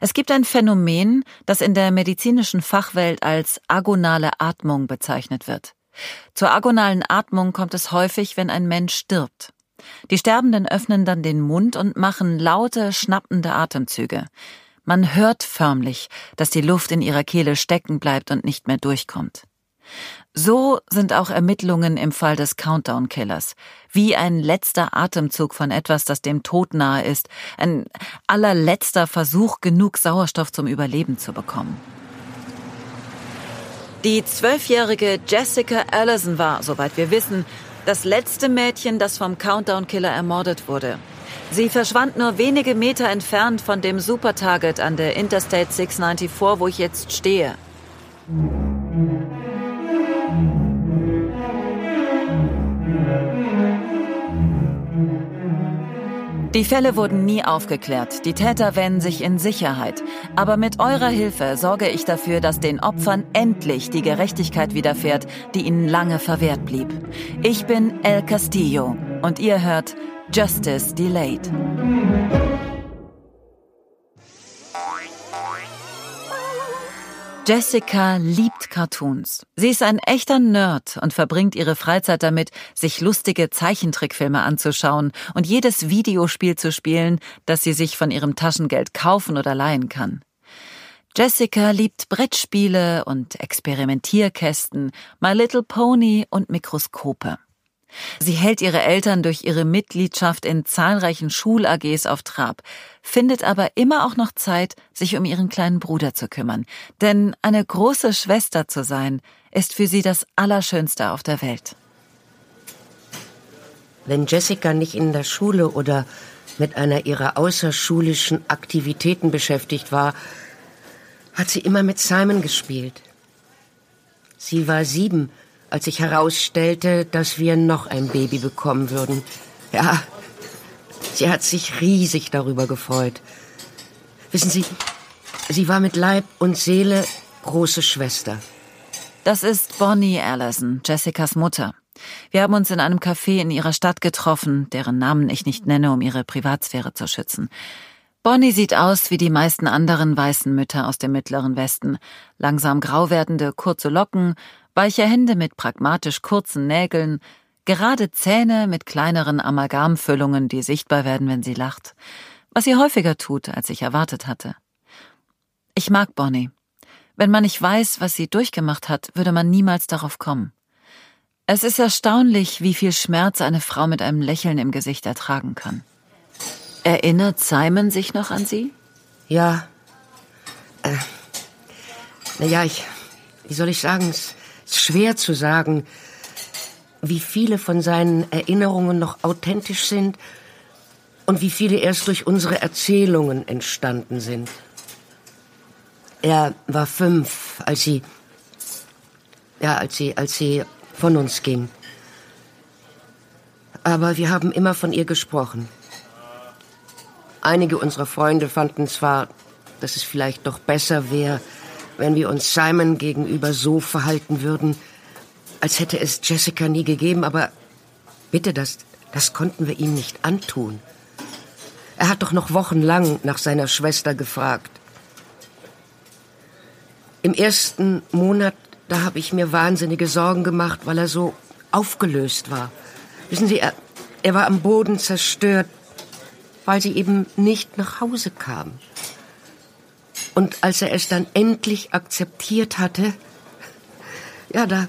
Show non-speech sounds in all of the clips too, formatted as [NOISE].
Es gibt ein Phänomen, das in der medizinischen Fachwelt als agonale Atmung bezeichnet wird. Zur agonalen Atmung kommt es häufig, wenn ein Mensch stirbt. Die Sterbenden öffnen dann den Mund und machen laute, schnappende Atemzüge. Man hört förmlich, dass die Luft in ihrer Kehle stecken bleibt und nicht mehr durchkommt. So sind auch Ermittlungen im Fall des Countdown-Killers. Wie ein letzter Atemzug von etwas, das dem Tod nahe ist. Ein allerletzter Versuch, genug Sauerstoff zum Überleben zu bekommen. Die zwölfjährige Jessica Allison war, soweit wir wissen, das letzte Mädchen, das vom Countdown-Killer ermordet wurde. Sie verschwand nur wenige Meter entfernt von dem Supertarget an der Interstate 694, wo ich jetzt stehe. Die Fälle wurden nie aufgeklärt, die Täter wähnen sich in Sicherheit. Aber mit eurer Hilfe sorge ich dafür, dass den Opfern endlich die Gerechtigkeit widerfährt, die ihnen lange verwehrt blieb. Ich bin El Castillo und ihr hört Justice Delayed. Jessica liebt Cartoons. Sie ist ein echter Nerd und verbringt ihre Freizeit damit, sich lustige Zeichentrickfilme anzuschauen und jedes Videospiel zu spielen, das sie sich von ihrem Taschengeld kaufen oder leihen kann. Jessica liebt Brettspiele und Experimentierkästen, My Little Pony und Mikroskope. Sie hält ihre Eltern durch ihre Mitgliedschaft in zahlreichen Schul-AGs auf Trab, findet aber immer auch noch Zeit, sich um ihren kleinen Bruder zu kümmern. Denn eine große Schwester zu sein, ist für sie das Allerschönste auf der Welt. Wenn Jessica nicht in der Schule oder mit einer ihrer außerschulischen Aktivitäten beschäftigt war, hat sie immer mit Simon gespielt. Sie war sieben, als sich herausstellte, dass wir noch ein Baby bekommen würden. Ja, sie hat sich riesig darüber gefreut. Wissen Sie, sie war mit Leib und Seele große Schwester. Das ist Bonnie Allison, Jessicas Mutter. Wir haben uns in einem Café in ihrer Stadt getroffen, deren Namen ich nicht nenne, um ihre Privatsphäre zu schützen. Bonnie sieht aus wie die meisten anderen weißen Mütter aus dem mittleren Westen. Langsam grau werdende, kurze Locken, weiche Hände mit pragmatisch kurzen Nägeln, gerade Zähne mit kleineren Amalgamfüllungen, die sichtbar werden, wenn sie lacht, was sie häufiger tut, als ich erwartet hatte. Ich mag Bonnie. Wenn man nicht weiß, was sie durchgemacht hat, würde man niemals darauf kommen. Es ist erstaunlich, wie viel Schmerz eine Frau mit einem Lächeln im Gesicht ertragen kann. Erinnert Simon sich noch an Sie? Ja. Äh, naja, ich. Wie soll ich sagen? Schwer zu sagen, wie viele von seinen Erinnerungen noch authentisch sind und wie viele erst durch unsere Erzählungen entstanden sind. Er war fünf, als sie, ja, als sie, als sie von uns ging. Aber wir haben immer von ihr gesprochen. Einige unserer Freunde fanden zwar, dass es vielleicht doch besser wäre, wenn wir uns Simon gegenüber so verhalten würden, als hätte es Jessica nie gegeben, aber bitte, das, das konnten wir ihm nicht antun. Er hat doch noch wochenlang nach seiner Schwester gefragt. Im ersten Monat, da habe ich mir wahnsinnige Sorgen gemacht, weil er so aufgelöst war. Wissen Sie, er, er war am Boden zerstört, weil sie eben nicht nach Hause kam. Und als er es dann endlich akzeptiert hatte, ja, da,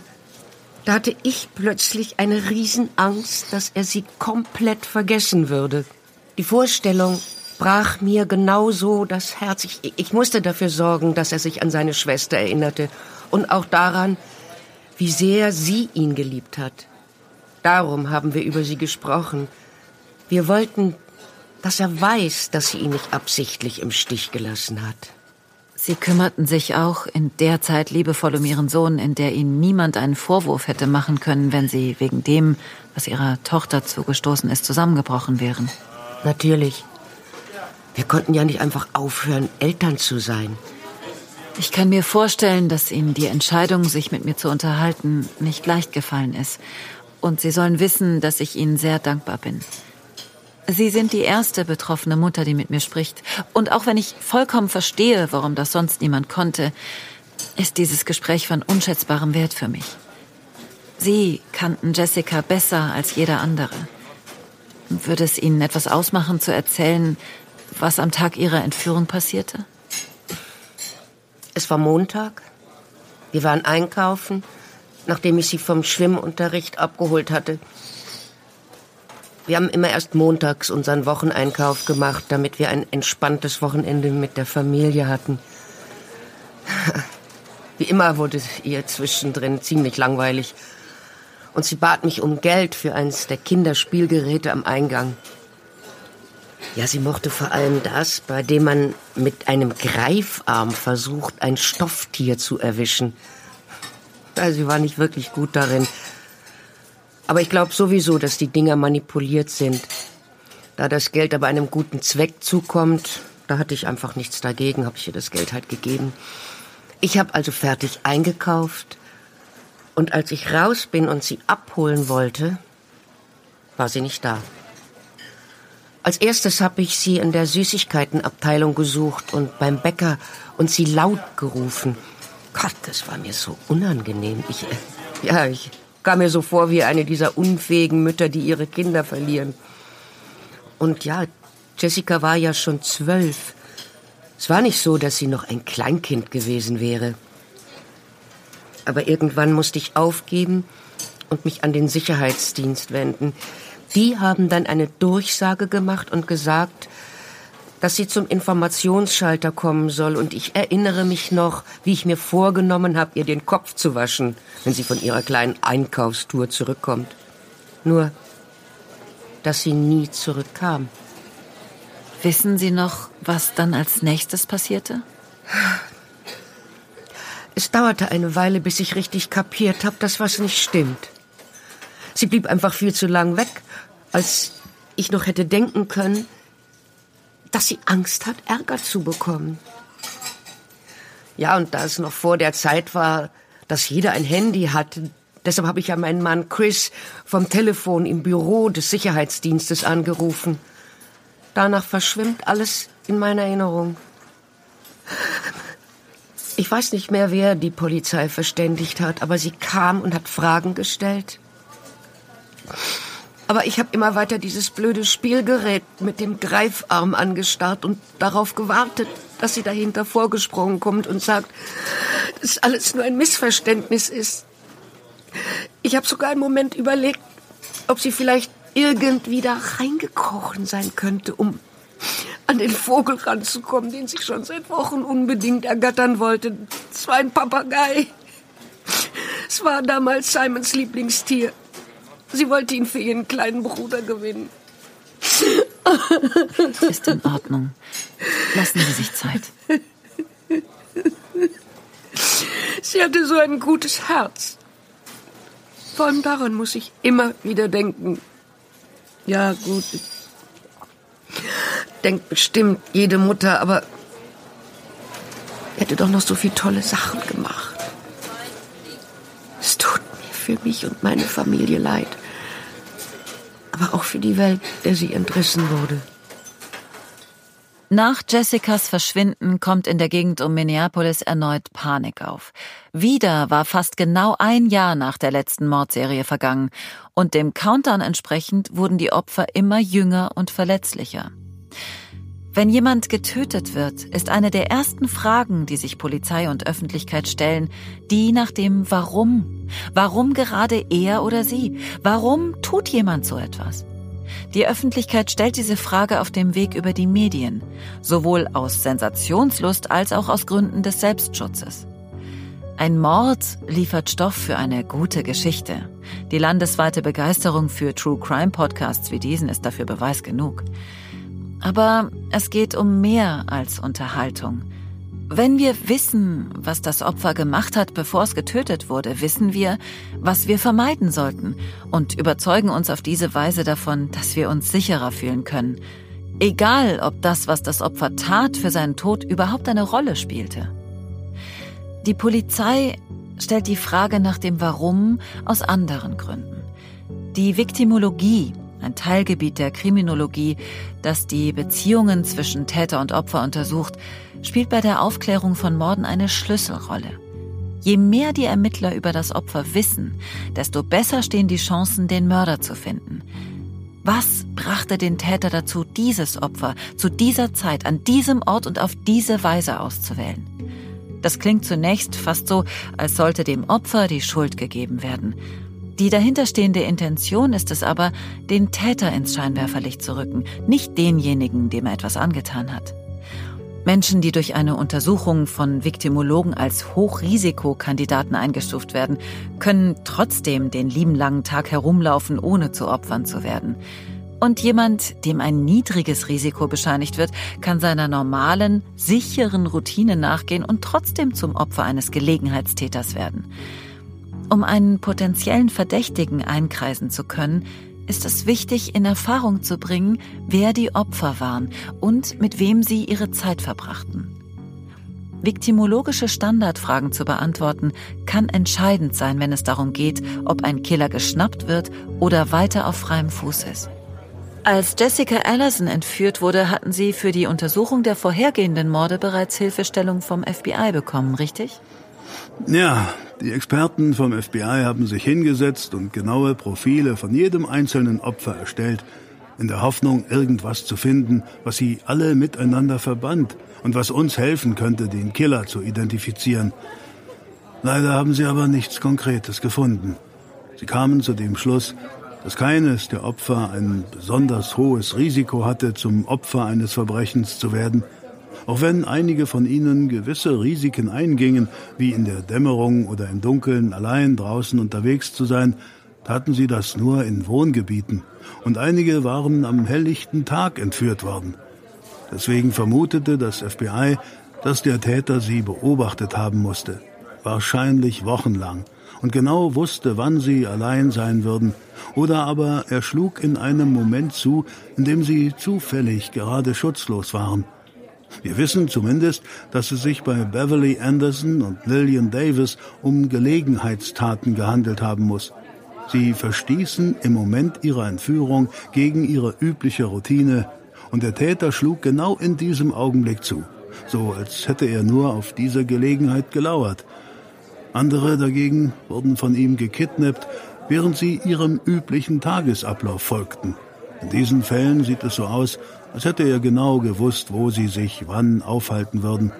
da hatte ich plötzlich eine Riesenangst, dass er sie komplett vergessen würde. Die Vorstellung brach mir genauso das Herz. Ich, ich musste dafür sorgen, dass er sich an seine Schwester erinnerte und auch daran, wie sehr sie ihn geliebt hat. Darum haben wir über sie gesprochen. Wir wollten dass er weiß, dass sie ihn nicht absichtlich im Stich gelassen hat. Sie kümmerten sich auch in der Zeit liebevoll um ihren Sohn, in der ihnen niemand einen Vorwurf hätte machen können, wenn sie wegen dem, was ihrer Tochter zugestoßen ist, zusammengebrochen wären. Natürlich. Wir konnten ja nicht einfach aufhören, Eltern zu sein. Ich kann mir vorstellen, dass Ihnen die Entscheidung, sich mit mir zu unterhalten, nicht leicht gefallen ist. Und Sie sollen wissen, dass ich Ihnen sehr dankbar bin. Sie sind die erste betroffene Mutter, die mit mir spricht. Und auch wenn ich vollkommen verstehe, warum das sonst niemand konnte, ist dieses Gespräch von unschätzbarem Wert für mich. Sie kannten Jessica besser als jeder andere. Würde es Ihnen etwas ausmachen, zu erzählen, was am Tag Ihrer Entführung passierte? Es war Montag. Wir waren einkaufen, nachdem ich sie vom Schwimmunterricht abgeholt hatte. Wir haben immer erst montags unseren Wocheneinkauf gemacht, damit wir ein entspanntes Wochenende mit der Familie hatten. [LAUGHS] Wie immer wurde ihr zwischendrin ziemlich langweilig. Und sie bat mich um Geld für eines der Kinderspielgeräte am Eingang. Ja, sie mochte vor allem das, bei dem man mit einem Greifarm versucht, ein Stofftier zu erwischen. Ja, sie war nicht wirklich gut darin. Aber ich glaube sowieso, dass die Dinger manipuliert sind. Da das Geld aber einem guten Zweck zukommt, da hatte ich einfach nichts dagegen, habe ich ihr das Geld halt gegeben. Ich habe also fertig eingekauft und als ich raus bin und sie abholen wollte, war sie nicht da. Als erstes habe ich sie in der Süßigkeitenabteilung gesucht und beim Bäcker und sie laut gerufen. Gott, das war mir so unangenehm. Ich, äh, ja, ich kam mir so vor wie eine dieser unfähigen Mütter, die ihre Kinder verlieren. Und ja, Jessica war ja schon zwölf. Es war nicht so, dass sie noch ein Kleinkind gewesen wäre. Aber irgendwann musste ich aufgeben und mich an den Sicherheitsdienst wenden. Die haben dann eine Durchsage gemacht und gesagt, dass sie zum Informationsschalter kommen soll. Und ich erinnere mich noch, wie ich mir vorgenommen habe, ihr den Kopf zu waschen, wenn sie von ihrer kleinen Einkaufstour zurückkommt. Nur, dass sie nie zurückkam. Wissen Sie noch, was dann als nächstes passierte? Es dauerte eine Weile, bis ich richtig kapiert habe, dass was nicht stimmt. Sie blieb einfach viel zu lang weg, als ich noch hätte denken können, dass sie Angst hat, Ärger zu bekommen. Ja, und da es noch vor der Zeit war, dass jeder ein Handy hatte, deshalb habe ich ja meinen Mann Chris vom Telefon im Büro des Sicherheitsdienstes angerufen. Danach verschwimmt alles in meiner Erinnerung. Ich weiß nicht mehr, wer die Polizei verständigt hat, aber sie kam und hat Fragen gestellt. Aber ich habe immer weiter dieses blöde Spielgerät mit dem Greifarm angestarrt und darauf gewartet, dass sie dahinter vorgesprungen kommt und sagt, dass alles nur ein Missverständnis ist. Ich habe sogar einen Moment überlegt, ob sie vielleicht irgendwie da reingekrochen sein könnte, um an den Vogel ranzukommen, den sie schon seit Wochen unbedingt ergattern wollte. Es war ein Papagei. Es war damals Simons Lieblingstier. Sie wollte ihn für ihren kleinen Bruder gewinnen. Ist in Ordnung. Lassen Sie sich Zeit. Sie hatte so ein gutes Herz. Vor allem daran muss ich immer wieder denken. Ja, gut. Denkt bestimmt jede Mutter, aber hätte doch noch so viele tolle Sachen gemacht. Es tut mir für mich und meine Familie leid aber auch für die Welt, der sie entrissen wurde. Nach Jessicas Verschwinden kommt in der Gegend um Minneapolis erneut Panik auf. Wieder war fast genau ein Jahr nach der letzten Mordserie vergangen und dem Countdown entsprechend wurden die Opfer immer jünger und verletzlicher. Wenn jemand getötet wird, ist eine der ersten Fragen, die sich Polizei und Öffentlichkeit stellen, die nach dem Warum. Warum gerade er oder sie? Warum tut jemand so etwas? Die Öffentlichkeit stellt diese Frage auf dem Weg über die Medien, sowohl aus Sensationslust als auch aus Gründen des Selbstschutzes. Ein Mord liefert Stoff für eine gute Geschichte. Die landesweite Begeisterung für True Crime Podcasts wie diesen ist dafür Beweis genug. Aber es geht um mehr als Unterhaltung. Wenn wir wissen, was das Opfer gemacht hat, bevor es getötet wurde, wissen wir, was wir vermeiden sollten und überzeugen uns auf diese Weise davon, dass wir uns sicherer fühlen können. Egal, ob das, was das Opfer tat, für seinen Tod überhaupt eine Rolle spielte. Die Polizei stellt die Frage nach dem Warum aus anderen Gründen. Die Viktimologie, ein Teilgebiet der Kriminologie, das die Beziehungen zwischen Täter und Opfer untersucht, spielt bei der Aufklärung von Morden eine Schlüsselrolle. Je mehr die Ermittler über das Opfer wissen, desto besser stehen die Chancen, den Mörder zu finden. Was brachte den Täter dazu, dieses Opfer zu dieser Zeit, an diesem Ort und auf diese Weise auszuwählen? Das klingt zunächst fast so, als sollte dem Opfer die Schuld gegeben werden. Die dahinterstehende Intention ist es aber, den Täter ins Scheinwerferlicht zu rücken, nicht denjenigen, dem er etwas angetan hat. Menschen, die durch eine Untersuchung von Viktimologen als Hochrisikokandidaten eingestuft werden, können trotzdem den lieben langen Tag herumlaufen, ohne zu Opfern zu werden. Und jemand, dem ein niedriges Risiko bescheinigt wird, kann seiner normalen, sicheren Routine nachgehen und trotzdem zum Opfer eines Gelegenheitstäters werden. Um einen potenziellen Verdächtigen einkreisen zu können, ist es wichtig, in Erfahrung zu bringen, wer die Opfer waren und mit wem sie ihre Zeit verbrachten. Viktimologische Standardfragen zu beantworten, kann entscheidend sein, wenn es darum geht, ob ein Killer geschnappt wird oder weiter auf freiem Fuß ist. Als Jessica Allison entführt wurde, hatten Sie für die Untersuchung der vorhergehenden Morde bereits Hilfestellung vom FBI bekommen, richtig? Ja, die Experten vom FBI haben sich hingesetzt und genaue Profile von jedem einzelnen Opfer erstellt, in der Hoffnung, irgendwas zu finden, was sie alle miteinander verband und was uns helfen könnte, den Killer zu identifizieren. Leider haben sie aber nichts Konkretes gefunden. Sie kamen zu dem Schluss, dass keines der Opfer ein besonders hohes Risiko hatte, zum Opfer eines Verbrechens zu werden – auch wenn einige von ihnen gewisse Risiken eingingen, wie in der Dämmerung oder im Dunkeln allein draußen unterwegs zu sein, taten sie das nur in Wohngebieten, und einige waren am helllichten Tag entführt worden. Deswegen vermutete das FBI, dass der Täter sie beobachtet haben musste, wahrscheinlich wochenlang, und genau wusste, wann sie allein sein würden, oder aber er schlug in einem Moment zu, in dem sie zufällig gerade schutzlos waren – wir wissen zumindest, dass es sich bei Beverly Anderson und Lillian Davis um Gelegenheitstaten gehandelt haben muss. Sie verstießen im Moment ihrer Entführung gegen ihre übliche Routine und der Täter schlug genau in diesem Augenblick zu, so als hätte er nur auf diese Gelegenheit gelauert. Andere dagegen wurden von ihm gekidnappt, während sie ihrem üblichen Tagesablauf folgten. In diesen Fällen sieht es so aus, als hätte er genau gewusst, wo sie sich wann aufhalten würden.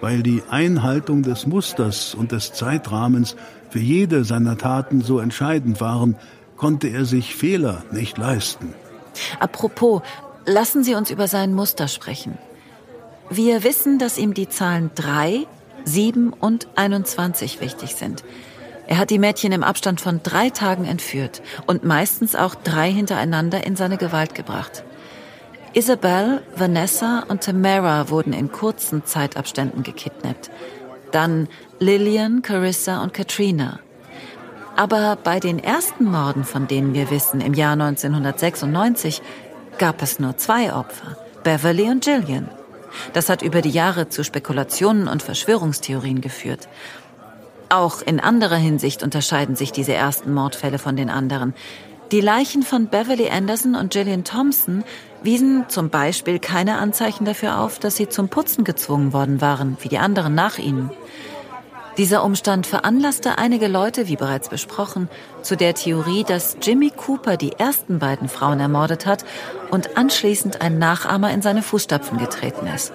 Weil die Einhaltung des Musters und des Zeitrahmens für jede seiner Taten so entscheidend waren, konnte er sich Fehler nicht leisten. Apropos, lassen Sie uns über sein Muster sprechen. Wir wissen, dass ihm die Zahlen 3, 7 und 21 wichtig sind. Er hat die Mädchen im Abstand von drei Tagen entführt und meistens auch drei hintereinander in seine Gewalt gebracht. Isabel, Vanessa und Tamara wurden in kurzen Zeitabständen gekidnappt. Dann Lillian, Carissa und Katrina. Aber bei den ersten Morden, von denen wir wissen, im Jahr 1996, gab es nur zwei Opfer, Beverly und Gillian. Das hat über die Jahre zu Spekulationen und Verschwörungstheorien geführt. Auch in anderer Hinsicht unterscheiden sich diese ersten Mordfälle von den anderen. Die Leichen von Beverly Anderson und Gillian Thompson wiesen zum Beispiel keine Anzeichen dafür auf, dass sie zum Putzen gezwungen worden waren, wie die anderen nach ihnen. Dieser Umstand veranlasste einige Leute, wie bereits besprochen, zu der Theorie, dass Jimmy Cooper die ersten beiden Frauen ermordet hat und anschließend ein Nachahmer in seine Fußstapfen getreten ist.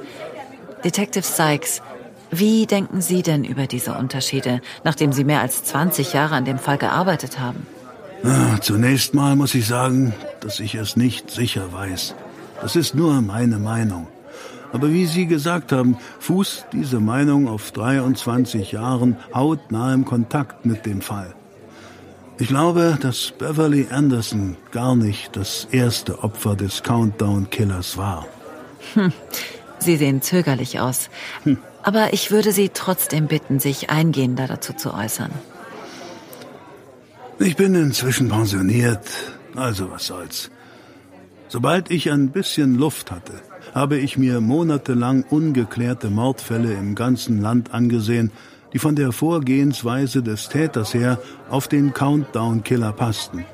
Detective Sykes wie denken Sie denn über diese Unterschiede, nachdem Sie mehr als 20 Jahre an dem Fall gearbeitet haben? Na, zunächst mal muss ich sagen, dass ich es nicht sicher weiß. Das ist nur meine Meinung. Aber wie Sie gesagt haben, fußt diese Meinung auf 23 Jahren hautnahem Kontakt mit dem Fall. Ich glaube, dass Beverly Anderson gar nicht das erste Opfer des Countdown-Killers war. Hm. Sie sehen zögerlich aus. Hm. Aber ich würde Sie trotzdem bitten, sich eingehender dazu zu äußern. Ich bin inzwischen pensioniert, also was soll's. Sobald ich ein bisschen Luft hatte, habe ich mir monatelang ungeklärte Mordfälle im ganzen Land angesehen, die von der Vorgehensweise des Täters her auf den Countdown-Killer passten.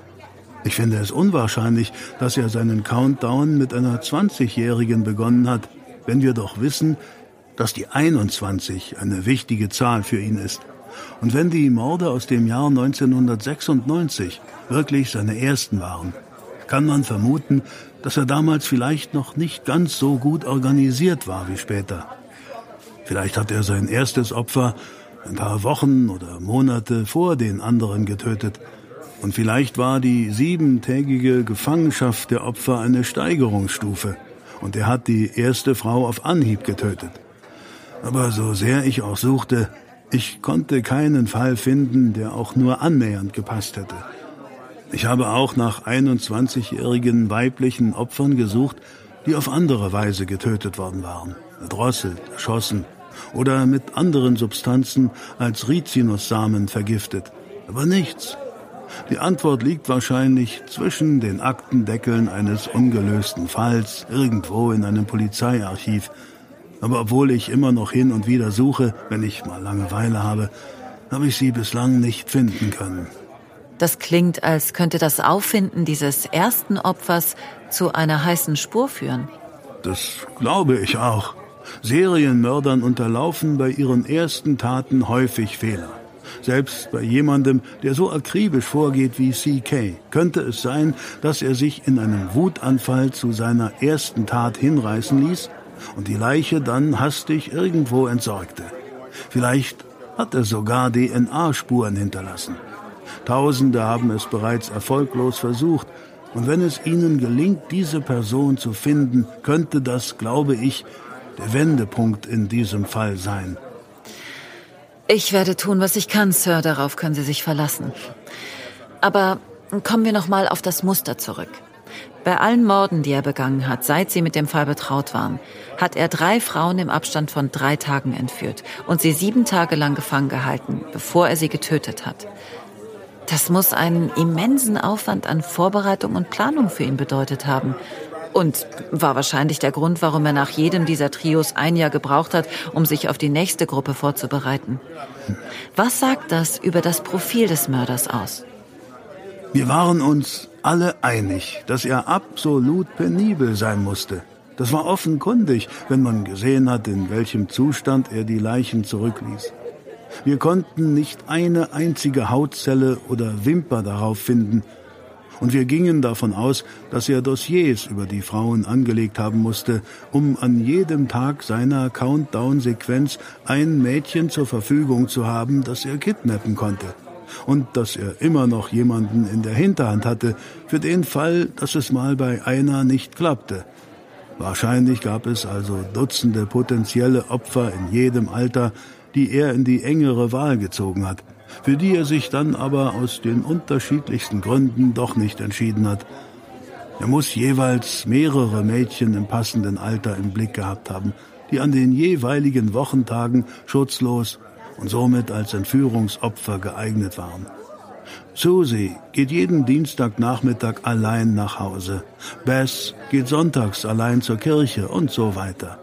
Ich finde es unwahrscheinlich, dass er seinen Countdown mit einer 20-Jährigen begonnen hat, wenn wir doch wissen, dass die 21 eine wichtige Zahl für ihn ist. Und wenn die Morde aus dem Jahr 1996 wirklich seine ersten waren, kann man vermuten, dass er damals vielleicht noch nicht ganz so gut organisiert war wie später. Vielleicht hat er sein erstes Opfer ein paar Wochen oder Monate vor den anderen getötet. Und vielleicht war die siebentägige Gefangenschaft der Opfer eine Steigerungsstufe. Und er hat die erste Frau auf Anhieb getötet. Aber so sehr ich auch suchte, ich konnte keinen Fall finden, der auch nur annähernd gepasst hätte. Ich habe auch nach 21-jährigen weiblichen Opfern gesucht, die auf andere Weise getötet worden waren, erdrosselt, erschossen oder mit anderen Substanzen als Rizinussamen vergiftet. Aber nichts. Die Antwort liegt wahrscheinlich zwischen den Aktendeckeln eines ungelösten Falls irgendwo in einem Polizeiarchiv. Aber obwohl ich immer noch hin und wieder suche, wenn ich mal Langeweile habe, habe ich sie bislang nicht finden können. Das klingt, als könnte das Auffinden dieses ersten Opfers zu einer heißen Spur führen. Das glaube ich auch. Serienmördern unterlaufen bei ihren ersten Taten häufig Fehler. Selbst bei jemandem, der so akribisch vorgeht wie CK, könnte es sein, dass er sich in einem Wutanfall zu seiner ersten Tat hinreißen ließ und die Leiche dann hastig irgendwo entsorgte. Vielleicht hat er sogar DNA-Spuren hinterlassen. Tausende haben es bereits erfolglos versucht, und wenn es ihnen gelingt, diese Person zu finden, könnte das, glaube ich, der Wendepunkt in diesem Fall sein. Ich werde tun, was ich kann, Sir, darauf können Sie sich verlassen. Aber kommen wir noch mal auf das Muster zurück. Bei allen Morden, die er begangen hat, seit sie mit dem Fall betraut waren, hat er drei Frauen im Abstand von drei Tagen entführt und sie sieben Tage lang gefangen gehalten, bevor er sie getötet hat. Das muss einen immensen Aufwand an Vorbereitung und Planung für ihn bedeutet haben. Und war wahrscheinlich der Grund, warum er nach jedem dieser Trios ein Jahr gebraucht hat, um sich auf die nächste Gruppe vorzubereiten. Was sagt das über das Profil des Mörders aus? Wir waren uns alle einig, dass er absolut penibel sein musste. Das war offenkundig, wenn man gesehen hat, in welchem Zustand er die Leichen zurückließ. Wir konnten nicht eine einzige Hautzelle oder Wimper darauf finden, und wir gingen davon aus, dass er Dossiers über die Frauen angelegt haben musste, um an jedem Tag seiner Countdown-Sequenz ein Mädchen zur Verfügung zu haben, das er kidnappen konnte. Und dass er immer noch jemanden in der Hinterhand hatte, für den Fall, dass es mal bei einer nicht klappte. Wahrscheinlich gab es also Dutzende potenzielle Opfer in jedem Alter, die er in die engere Wahl gezogen hat, für die er sich dann aber aus den unterschiedlichsten Gründen doch nicht entschieden hat. Er muss jeweils mehrere Mädchen im passenden Alter im Blick gehabt haben, die an den jeweiligen Wochentagen schutzlos und somit als Entführungsopfer geeignet waren. Susie geht jeden Dienstagnachmittag allein nach Hause. Bess geht sonntags allein zur Kirche und so weiter.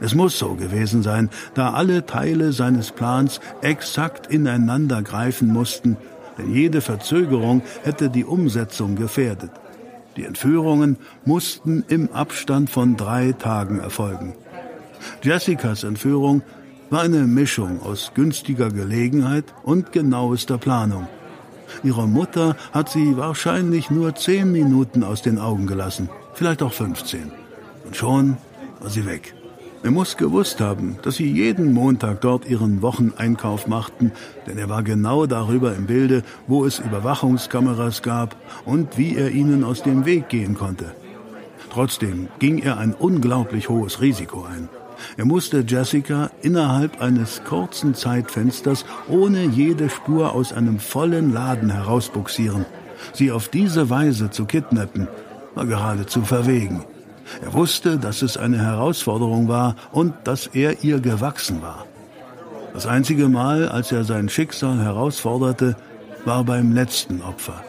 Es muss so gewesen sein, da alle Teile seines Plans exakt ineinander greifen mussten, denn jede Verzögerung hätte die Umsetzung gefährdet. Die Entführungen mussten im Abstand von drei Tagen erfolgen. Jessicas Entführung war eine Mischung aus günstiger Gelegenheit und genauester Planung. Ihre Mutter hat sie wahrscheinlich nur zehn Minuten aus den Augen gelassen, vielleicht auch 15. Und schon war sie weg. Er muss gewusst haben, dass sie jeden Montag dort ihren Wocheneinkauf machten, denn er war genau darüber im Bilde, wo es Überwachungskameras gab und wie er ihnen aus dem Weg gehen konnte. Trotzdem ging er ein unglaublich hohes Risiko ein. Er musste Jessica innerhalb eines kurzen Zeitfensters ohne jede Spur aus einem vollen Laden herausbuxieren. Sie auf diese Weise zu kidnappen, war geradezu verwegen. Er wusste, dass es eine Herausforderung war und dass er ihr gewachsen war. Das einzige Mal, als er sein Schicksal herausforderte, war beim letzten Opfer.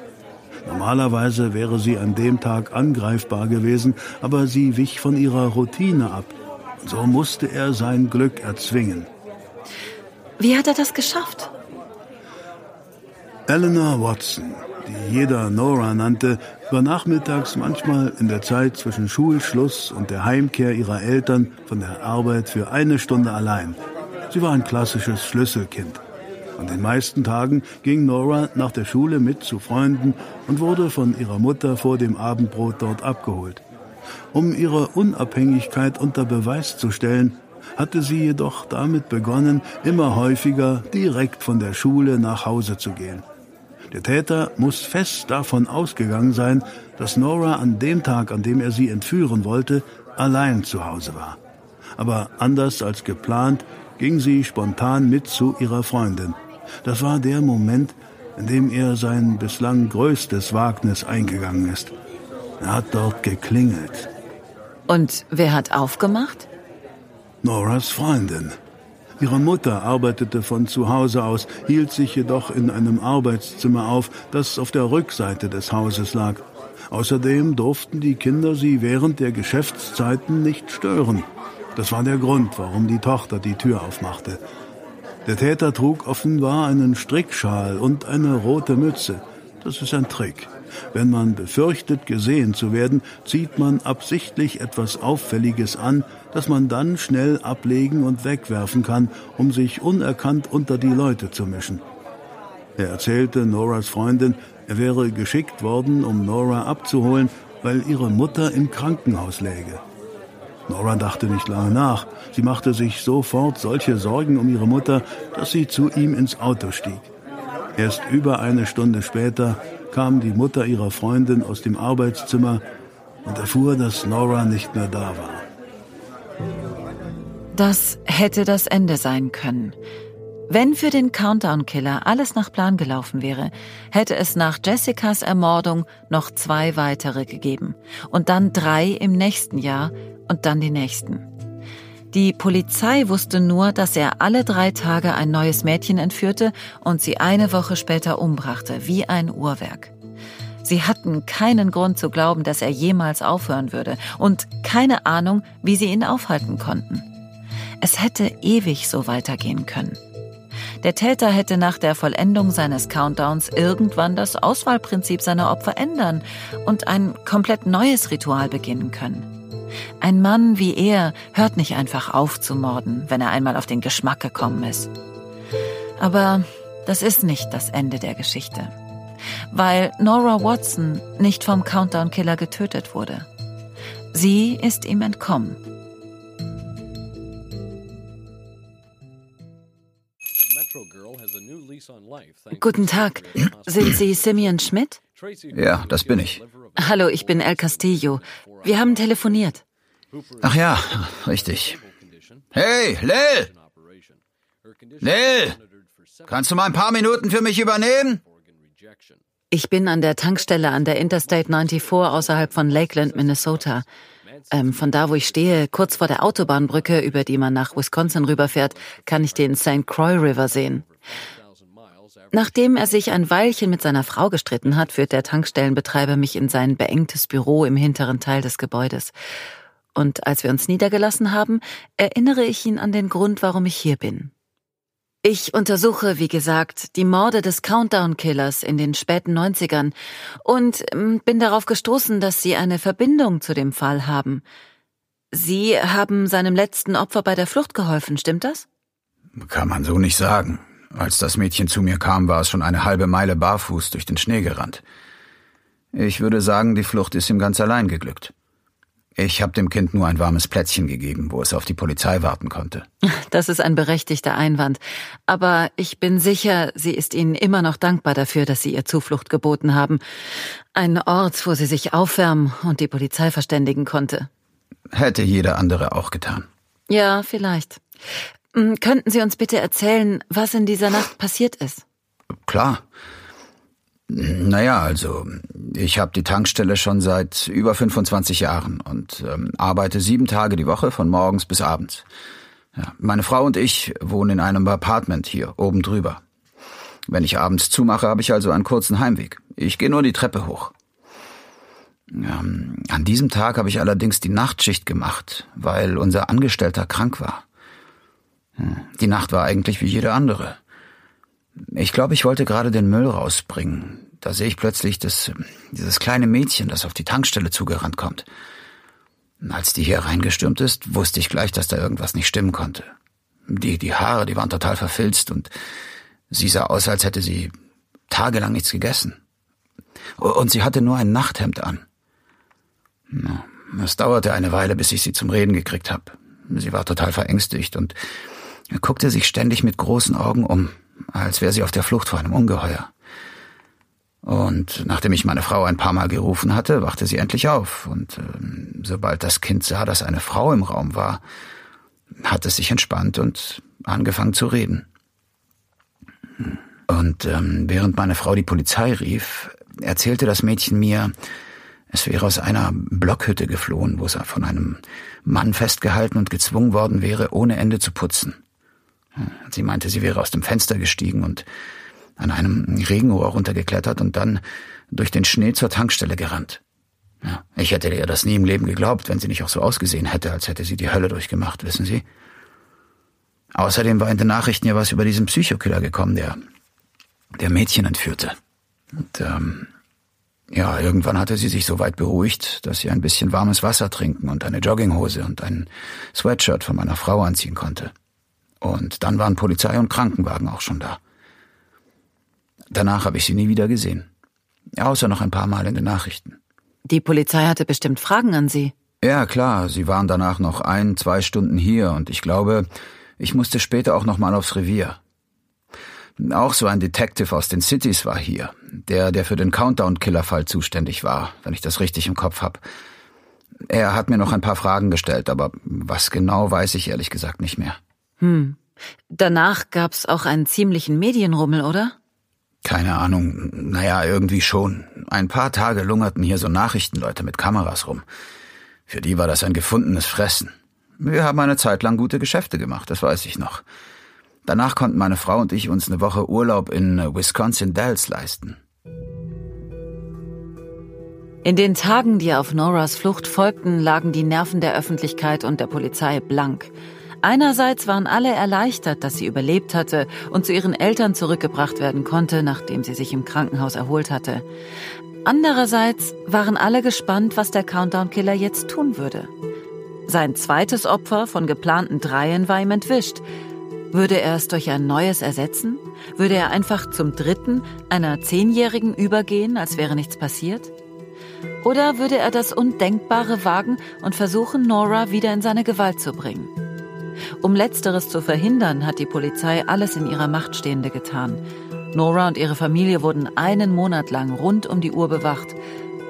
Normalerweise wäre sie an dem Tag angreifbar gewesen, aber sie wich von ihrer Routine ab. Und so musste er sein Glück erzwingen. Wie hat er das geschafft? Eleanor Watson, die jeder Nora nannte, war nachmittags manchmal in der Zeit zwischen Schulschluss und der Heimkehr ihrer Eltern von der Arbeit für eine Stunde allein. Sie war ein klassisches Schlüsselkind. An den meisten Tagen ging Nora nach der Schule mit zu Freunden und wurde von ihrer Mutter vor dem Abendbrot dort abgeholt. Um ihre Unabhängigkeit unter Beweis zu stellen, hatte sie jedoch damit begonnen, immer häufiger direkt von der Schule nach Hause zu gehen. Der Täter muss fest davon ausgegangen sein, dass Nora an dem Tag, an dem er sie entführen wollte, allein zu Hause war. Aber anders als geplant ging sie spontan mit zu ihrer Freundin. Das war der Moment, in dem er sein bislang größtes Wagnis eingegangen ist. Er hat dort geklingelt. Und wer hat aufgemacht? Noras Freundin. Ihre Mutter arbeitete von zu Hause aus, hielt sich jedoch in einem Arbeitszimmer auf, das auf der Rückseite des Hauses lag. Außerdem durften die Kinder sie während der Geschäftszeiten nicht stören. Das war der Grund, warum die Tochter die Tür aufmachte. Der Täter trug offenbar einen Strickschal und eine rote Mütze. Das ist ein Trick. Wenn man befürchtet, gesehen zu werden, zieht man absichtlich etwas Auffälliges an, das man dann schnell ablegen und wegwerfen kann, um sich unerkannt unter die Leute zu mischen. Er erzählte Noras Freundin, er wäre geschickt worden, um Nora abzuholen, weil ihre Mutter im Krankenhaus läge. Nora dachte nicht lange nach. Sie machte sich sofort solche Sorgen um ihre Mutter, dass sie zu ihm ins Auto stieg. Erst über eine Stunde später kam die Mutter ihrer Freundin aus dem Arbeitszimmer und erfuhr, dass Nora nicht mehr da war. Das hätte das Ende sein können. Wenn für den Countdown-Killer alles nach Plan gelaufen wäre, hätte es nach Jessicas Ermordung noch zwei weitere gegeben und dann drei im nächsten Jahr und dann die nächsten. Die Polizei wusste nur, dass er alle drei Tage ein neues Mädchen entführte und sie eine Woche später umbrachte, wie ein Uhrwerk. Sie hatten keinen Grund zu glauben, dass er jemals aufhören würde und keine Ahnung, wie sie ihn aufhalten konnten. Es hätte ewig so weitergehen können. Der Täter hätte nach der Vollendung seines Countdowns irgendwann das Auswahlprinzip seiner Opfer ändern und ein komplett neues Ritual beginnen können. Ein Mann wie er hört nicht einfach auf zu morden, wenn er einmal auf den Geschmack gekommen ist. Aber das ist nicht das Ende der Geschichte. Weil Nora Watson nicht vom Countdown-Killer getötet wurde. Sie ist ihm entkommen. Guten Tag. Sind Sie Simeon Schmidt? Ja, das bin ich. Hallo, ich bin El Castillo. Wir haben telefoniert. Ach ja, [LAUGHS] richtig. Hey, Lil! Lil! Kannst du mal ein paar Minuten für mich übernehmen? Ich bin an der Tankstelle an der Interstate 94 außerhalb von Lakeland, Minnesota. Ähm, von da, wo ich stehe, kurz vor der Autobahnbrücke, über die man nach Wisconsin rüberfährt, kann ich den St. Croix River sehen. Nachdem er sich ein Weilchen mit seiner Frau gestritten hat, führt der Tankstellenbetreiber mich in sein beengtes Büro im hinteren Teil des Gebäudes. Und als wir uns niedergelassen haben, erinnere ich ihn an den Grund, warum ich hier bin. Ich untersuche, wie gesagt, die Morde des Countdown-Killers in den späten 90ern und ähm, bin darauf gestoßen, dass Sie eine Verbindung zu dem Fall haben. Sie haben seinem letzten Opfer bei der Flucht geholfen, stimmt das? Kann man so nicht sagen. Als das Mädchen zu mir kam, war es schon eine halbe Meile barfuß durch den Schnee gerannt. Ich würde sagen, die Flucht ist ihm ganz allein geglückt. Ich habe dem Kind nur ein warmes Plätzchen gegeben, wo es auf die Polizei warten konnte. [LAUGHS] Das ist ein berechtigter Einwand. Aber ich bin sicher, sie ist Ihnen immer noch dankbar dafür, dass Sie ihr Zuflucht geboten haben. Ein Ort, wo sie sich aufwärmen und die Polizei verständigen konnte. Hätte jeder andere auch getan. Ja, vielleicht. Hm, könnten Sie uns bitte erzählen, was in dieser Nacht passiert ist? Klar. Naja, also ich habe die Tankstelle schon seit über 25 Jahren und ähm, arbeite sieben Tage die Woche von morgens bis abends. Ja, meine Frau und ich wohnen in einem Apartment hier oben drüber. Wenn ich abends zumache, habe ich also einen kurzen Heimweg. Ich gehe nur die Treppe hoch. Ähm, an diesem Tag habe ich allerdings die Nachtschicht gemacht, weil unser Angestellter krank war. Hm, die Nacht war eigentlich wie jede andere. Ich glaube, ich wollte gerade den Müll rausbringen. Da sehe ich plötzlich das, dieses kleine Mädchen, das auf die Tankstelle zugerannt kommt. Als die hier reingestürmt ist, wusste ich gleich, dass da irgendwas nicht stimmen konnte. Die, die Haare, die waren total verfilzt und sie sah aus, als hätte sie tagelang nichts gegessen. Und sie hatte nur ein Nachthemd an. Es dauerte eine Weile, bis ich sie zum Reden gekriegt habe. Sie war total verängstigt und guckte sich ständig mit großen Augen um als wäre sie auf der Flucht vor einem Ungeheuer. Und nachdem ich meine Frau ein paar Mal gerufen hatte, wachte sie endlich auf, und äh, sobald das Kind sah, dass eine Frau im Raum war, hat es sich entspannt und angefangen zu reden. Und ähm, während meine Frau die Polizei rief, erzählte das Mädchen mir, es wäre aus einer Blockhütte geflohen, wo es von einem Mann festgehalten und gezwungen worden wäre, ohne Ende zu putzen. Sie meinte, sie wäre aus dem Fenster gestiegen und an einem Regenrohr runtergeklettert und dann durch den Schnee zur Tankstelle gerannt. Ja, ich hätte ihr das nie im Leben geglaubt, wenn sie nicht auch so ausgesehen hätte, als hätte sie die Hölle durchgemacht, wissen Sie? Außerdem war in den Nachrichten ja was über diesen Psychokiller gekommen, der, der Mädchen entführte. Und, ähm, ja, irgendwann hatte sie sich so weit beruhigt, dass sie ein bisschen warmes Wasser trinken und eine Jogginghose und ein Sweatshirt von meiner Frau anziehen konnte. Und dann waren Polizei und Krankenwagen auch schon da. Danach habe ich sie nie wieder gesehen. Außer noch ein paar Mal in den Nachrichten. Die Polizei hatte bestimmt Fragen an Sie. Ja, klar. Sie waren danach noch ein, zwei Stunden hier und ich glaube, ich musste später auch noch mal aufs Revier. Auch so ein Detective aus den Cities war hier. Der, der für den Countdown-Killer-Fall zuständig war, wenn ich das richtig im Kopf habe. Er hat mir noch ein paar Fragen gestellt, aber was genau weiß ich ehrlich gesagt nicht mehr. Hm. Danach gab's auch einen ziemlichen Medienrummel, oder? Keine Ahnung. Naja, irgendwie schon. Ein paar Tage lungerten hier so Nachrichtenleute mit Kameras rum. Für die war das ein gefundenes Fressen. Wir haben eine Zeit lang gute Geschäfte gemacht, das weiß ich noch. Danach konnten meine Frau und ich uns eine Woche Urlaub in Wisconsin Dells leisten. In den Tagen, die auf Noras Flucht folgten, lagen die Nerven der Öffentlichkeit und der Polizei blank. Einerseits waren alle erleichtert, dass sie überlebt hatte und zu ihren Eltern zurückgebracht werden konnte, nachdem sie sich im Krankenhaus erholt hatte. Andererseits waren alle gespannt, was der Countdown-Killer jetzt tun würde. Sein zweites Opfer von geplanten Dreien war ihm entwischt. Würde er es durch ein neues ersetzen? Würde er einfach zum dritten, einer Zehnjährigen übergehen, als wäre nichts passiert? Oder würde er das Undenkbare wagen und versuchen, Nora wieder in seine Gewalt zu bringen? Um letzteres zu verhindern, hat die Polizei alles in ihrer Macht Stehende getan. Nora und ihre Familie wurden einen Monat lang rund um die Uhr bewacht.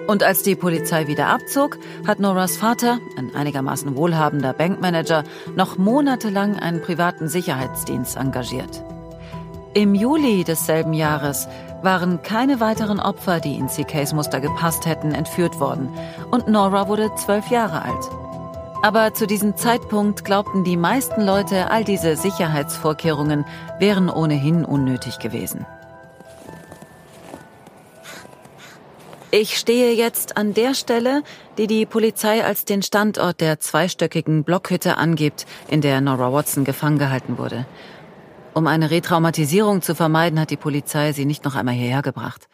Und als die Polizei wieder abzog, hat Noras Vater, ein einigermaßen wohlhabender Bankmanager, noch monatelang einen privaten Sicherheitsdienst engagiert. Im Juli desselben Jahres waren keine weiteren Opfer, die in CKs Muster gepasst hätten, entführt worden und Nora wurde zwölf Jahre alt. Aber zu diesem Zeitpunkt glaubten die meisten Leute, all diese Sicherheitsvorkehrungen wären ohnehin unnötig gewesen. Ich stehe jetzt an der Stelle, die die Polizei als den Standort der zweistöckigen Blockhütte angibt, in der Nora Watson gefangen gehalten wurde. Um eine Retraumatisierung zu vermeiden, hat die Polizei sie nicht noch einmal hierher gebracht.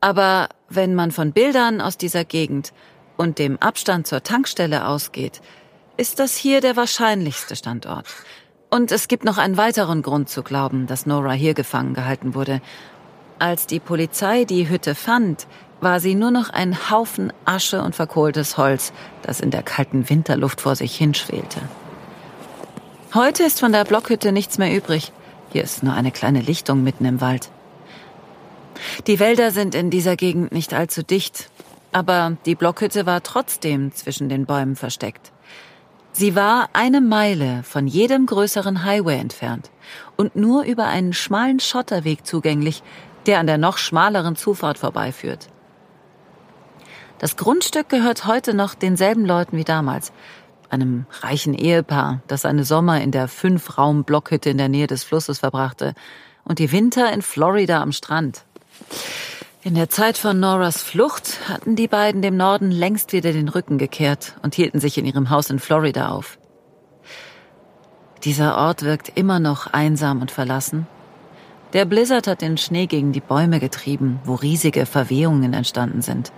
Aber wenn man von Bildern aus dieser Gegend und dem Abstand zur Tankstelle ausgeht, ist das hier der wahrscheinlichste Standort. Und es gibt noch einen weiteren Grund zu glauben, dass Nora hier gefangen gehalten wurde. Als die Polizei die Hütte fand, war sie nur noch ein Haufen Asche und verkohltes Holz, das in der kalten Winterluft vor sich hinschwelte. Heute ist von der Blockhütte nichts mehr übrig. Hier ist nur eine kleine Lichtung mitten im Wald. Die Wälder sind in dieser Gegend nicht allzu dicht aber die Blockhütte war trotzdem zwischen den Bäumen versteckt. Sie war eine Meile von jedem größeren Highway entfernt und nur über einen schmalen Schotterweg zugänglich, der an der noch schmaleren Zufahrt vorbeiführt. Das Grundstück gehört heute noch denselben Leuten wie damals, einem reichen Ehepaar, das seine Sommer in der Fünf-Raum-Blockhütte in der Nähe des Flusses verbrachte und die Winter in Florida am Strand. In der Zeit von Noras Flucht hatten die beiden dem Norden längst wieder den Rücken gekehrt und hielten sich in ihrem Haus in Florida auf. Dieser Ort wirkt immer noch einsam und verlassen. Der Blizzard hat den Schnee gegen die Bäume getrieben, wo riesige Verwehungen entstanden sind.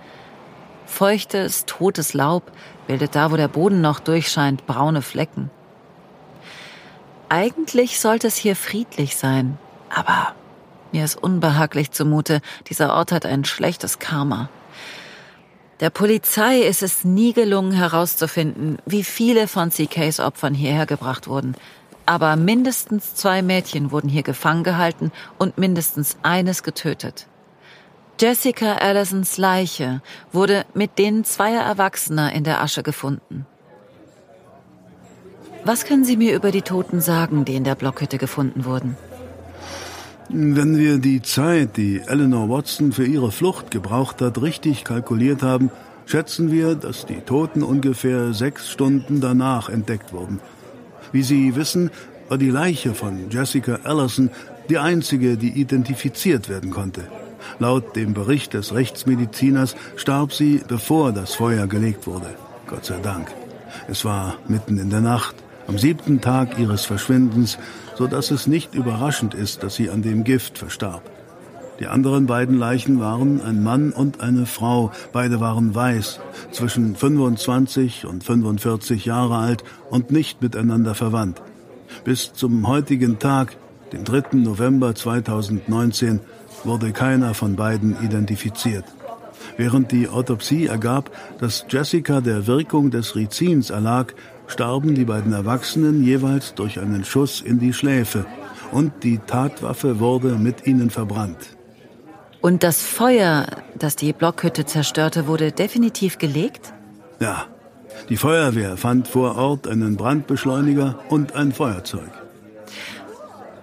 Feuchtes, totes Laub bildet da, wo der Boden noch durchscheint, braune Flecken. Eigentlich sollte es hier friedlich sein, aber mir ist unbehaglich zumute. Dieser Ort hat ein schlechtes Karma. Der Polizei ist es nie gelungen herauszufinden, wie viele von CKs Opfern hierher gebracht wurden. Aber mindestens zwei Mädchen wurden hier gefangen gehalten und mindestens eines getötet. Jessica Allisons Leiche wurde mit denen zweier Erwachsener in der Asche gefunden. Was können Sie mir über die Toten sagen, die in der Blockhütte gefunden wurden? Wenn wir die Zeit, die Eleanor Watson für ihre Flucht gebraucht hat, richtig kalkuliert haben, schätzen wir, dass die Toten ungefähr sechs Stunden danach entdeckt wurden. Wie Sie wissen, war die Leiche von Jessica Allison die einzige, die identifiziert werden konnte. Laut dem Bericht des Rechtsmediziners starb sie, bevor das Feuer gelegt wurde. Gott sei Dank. Es war mitten in der Nacht, am siebten Tag ihres Verschwindens, so dass es nicht überraschend ist, dass sie an dem Gift verstarb. Die anderen beiden Leichen waren ein Mann und eine Frau. Beide waren weiß, zwischen 25 und 45 Jahre alt und nicht miteinander verwandt. Bis zum heutigen Tag, dem 3. November 2019, wurde keiner von beiden identifiziert. Während die Autopsie ergab, dass Jessica der Wirkung des Rizins erlag, starben die beiden Erwachsenen jeweils durch einen Schuss in die Schläfe und die Tatwaffe wurde mit ihnen verbrannt. Und das Feuer, das die Blockhütte zerstörte, wurde definitiv gelegt? Ja. Die Feuerwehr fand vor Ort einen Brandbeschleuniger und ein Feuerzeug.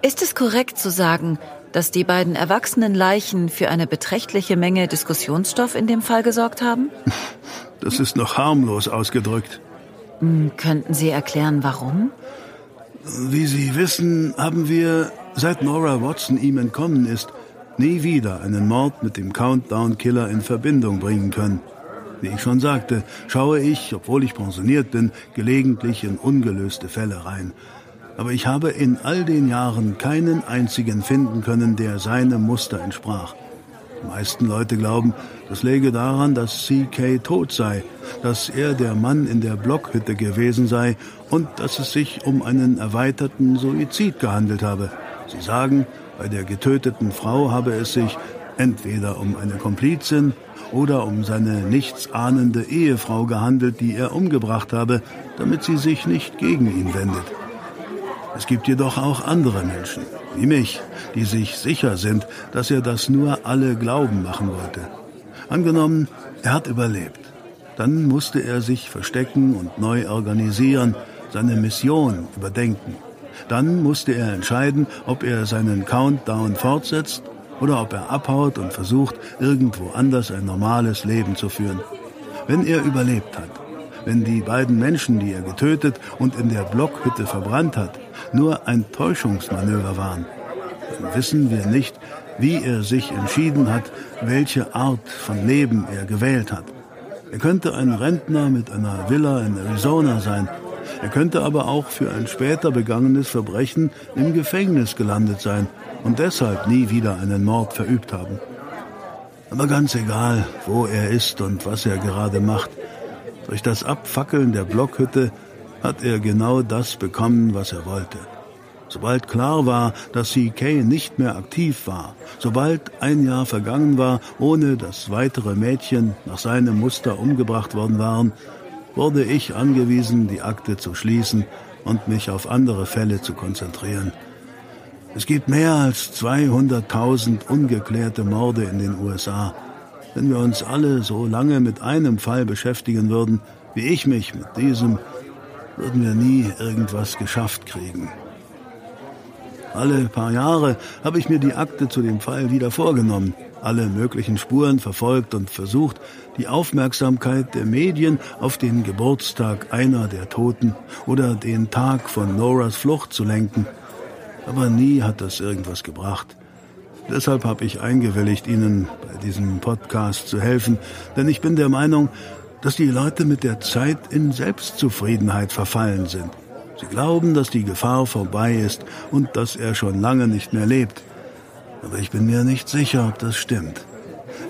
Ist es korrekt zu sagen, dass die beiden erwachsenen Leichen für eine beträchtliche Menge Diskussionsstoff in dem Fall gesorgt haben? [LAUGHS] Das ist noch harmlos ausgedrückt. Hm, könnten Sie erklären, warum? Wie Sie wissen, haben wir, seit Nora Watson ihm entkommen ist, nie wieder einen Mord mit dem Countdown-Killer in Verbindung bringen können. Wie ich schon sagte, schaue ich, obwohl ich pensioniert bin, gelegentlich in ungelöste Fälle rein aber ich habe in all den Jahren keinen einzigen finden können, der seinem Muster entsprach. Die meisten Leute glauben, das läge daran, dass CK tot sei, dass er der Mann in der Blockhütte gewesen sei und dass es sich um einen erweiterten Suizid gehandelt habe. Sie sagen, bei der getöteten Frau habe es sich entweder um eine Komplizin oder um seine nichtsahnende Ehefrau gehandelt, die er umgebracht habe, damit sie sich nicht gegen ihn wendet. Es gibt jedoch auch andere Menschen, wie mich, die sich sicher sind, dass er das nur alle glauben machen wollte. Angenommen, er hat überlebt. Dann musste er sich verstecken und neu organisieren, seine Mission überdenken. Dann musste er entscheiden, ob er seinen Countdown fortsetzt oder ob er abhaut und versucht, irgendwo anders ein normales Leben zu führen. Wenn er überlebt hat, wenn die beiden Menschen, die er getötet und in der Blockhütte verbrannt hat, nur ein Täuschungsmanöver waren. Dann wissen wir nicht, wie er sich entschieden hat, welche Art von Leben er gewählt hat. Er könnte ein Rentner mit einer Villa in Arizona sein. Er könnte aber auch für ein später begangenes Verbrechen im Gefängnis gelandet sein und deshalb nie wieder einen Mord verübt haben. Aber ganz egal, wo er ist und was er gerade macht, durch das Abfackeln der Blockhütte hat er genau das bekommen, was er wollte. Sobald klar war, dass CK nicht mehr aktiv war, sobald ein Jahr vergangen war, ohne dass weitere Mädchen nach seinem Muster umgebracht worden waren, wurde ich angewiesen, die Akte zu schließen und mich auf andere Fälle zu konzentrieren. Es gibt mehr als 200.000 ungeklärte Morde in den USA. Wenn wir uns alle so lange mit einem Fall beschäftigen würden, wie ich mich mit diesem, würden wir nie irgendwas geschafft kriegen. Alle paar Jahre habe ich mir die Akte zu dem Fall wieder vorgenommen, alle möglichen Spuren verfolgt und versucht, die Aufmerksamkeit der Medien auf den Geburtstag einer der Toten oder den Tag von Noras Flucht zu lenken. Aber nie hat das irgendwas gebracht. Deshalb habe ich eingewilligt, Ihnen bei diesem Podcast zu helfen, denn ich bin der Meinung, dass die Leute mit der Zeit in Selbstzufriedenheit verfallen sind. Sie glauben, dass die Gefahr vorbei ist und dass er schon lange nicht mehr lebt. Aber ich bin mir nicht sicher, ob das stimmt.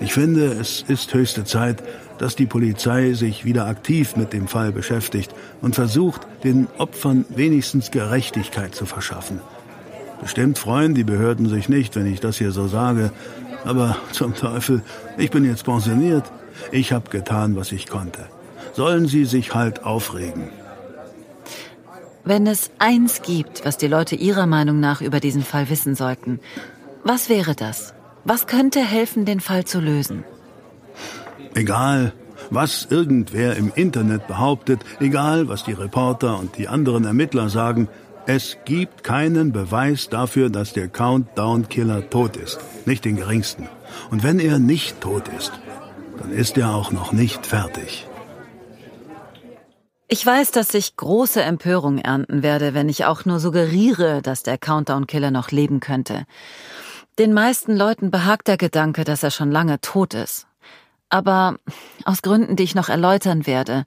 Ich finde, es ist höchste Zeit, dass die Polizei sich wieder aktiv mit dem Fall beschäftigt und versucht, den Opfern wenigstens Gerechtigkeit zu verschaffen. Bestimmt freuen die Behörden sich nicht, wenn ich das hier so sage. Aber zum Teufel, ich bin jetzt pensioniert. Ich habe getan, was ich konnte. Sollen sie sich halt aufregen. Wenn es eins gibt, was die Leute Ihrer Meinung nach über diesen Fall wissen sollten, was wäre das? Was könnte helfen, den Fall zu lösen? Egal, was irgendwer im Internet behauptet, egal, was die Reporter und die anderen Ermittler sagen, es gibt keinen Beweis dafür, dass der Countdown-Killer tot ist. Nicht den geringsten. Und wenn er nicht tot ist, dann ist er auch noch nicht fertig. Ich weiß, dass ich große Empörung ernten werde, wenn ich auch nur suggeriere, dass der Countdown-Killer noch leben könnte. Den meisten Leuten behagt der Gedanke, dass er schon lange tot ist. Aber aus Gründen, die ich noch erläutern werde,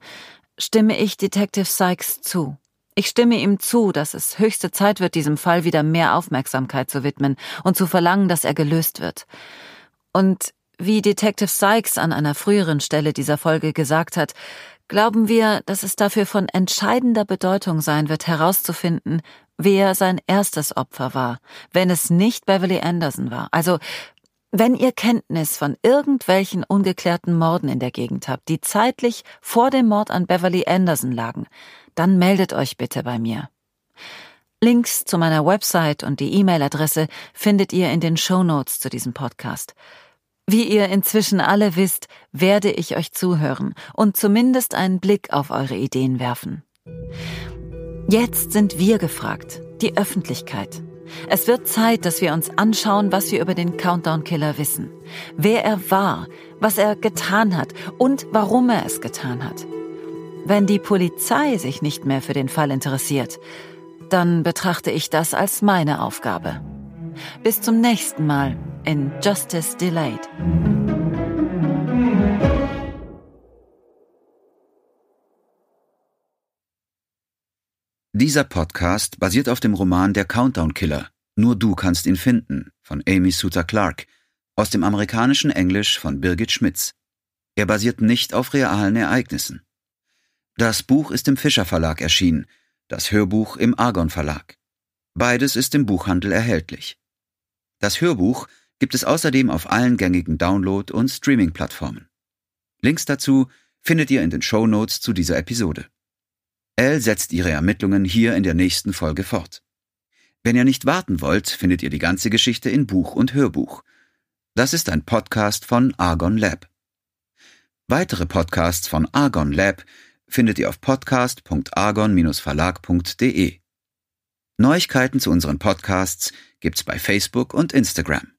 stimme ich Detective Sykes zu. Ich stimme ihm zu, dass es höchste Zeit wird, diesem Fall wieder mehr Aufmerksamkeit zu widmen und zu verlangen, dass er gelöst wird. Und wie Detective Sykes an einer früheren Stelle dieser Folge gesagt hat, glauben wir, dass es dafür von entscheidender Bedeutung sein wird, herauszufinden, wer sein erstes Opfer war, wenn es nicht Beverly Anderson war. Also wenn ihr Kenntnis von irgendwelchen ungeklärten Morden in der Gegend habt, die zeitlich vor dem Mord an Beverly Anderson lagen, dann meldet euch bitte bei mir. Links zu meiner Website und die E-Mail-Adresse findet ihr in den Show Notes zu diesem Podcast. Wie ihr inzwischen alle wisst, werde ich euch zuhören und zumindest einen Blick auf eure Ideen werfen. Jetzt sind wir gefragt, die Öffentlichkeit. Es wird Zeit, dass wir uns anschauen, was wir über den Countdown Killer wissen. Wer er war, was er getan hat und warum er es getan hat. Wenn die Polizei sich nicht mehr für den Fall interessiert, dann betrachte ich das als meine Aufgabe. Bis zum nächsten Mal in Justice Delayed. Dieser Podcast basiert auf dem Roman Der Countdown Killer. Nur du kannst ihn finden von Amy Suter Clark aus dem amerikanischen Englisch von Birgit Schmitz. Er basiert nicht auf realen Ereignissen. Das Buch ist im Fischer Verlag erschienen, das Hörbuch im Argon Verlag. Beides ist im Buchhandel erhältlich. Das Hörbuch gibt es außerdem auf allen gängigen Download- und Streaming-Plattformen. Links dazu findet ihr in den Show Notes zu dieser Episode. Elle setzt ihre Ermittlungen hier in der nächsten Folge fort. Wenn ihr nicht warten wollt, findet ihr die ganze Geschichte in Buch und Hörbuch. Das ist ein Podcast von Argon Lab. Weitere Podcasts von Argon Lab findet ihr auf podcast.argon-verlag.de. Neuigkeiten zu unseren Podcasts gibt's bei Facebook und Instagram.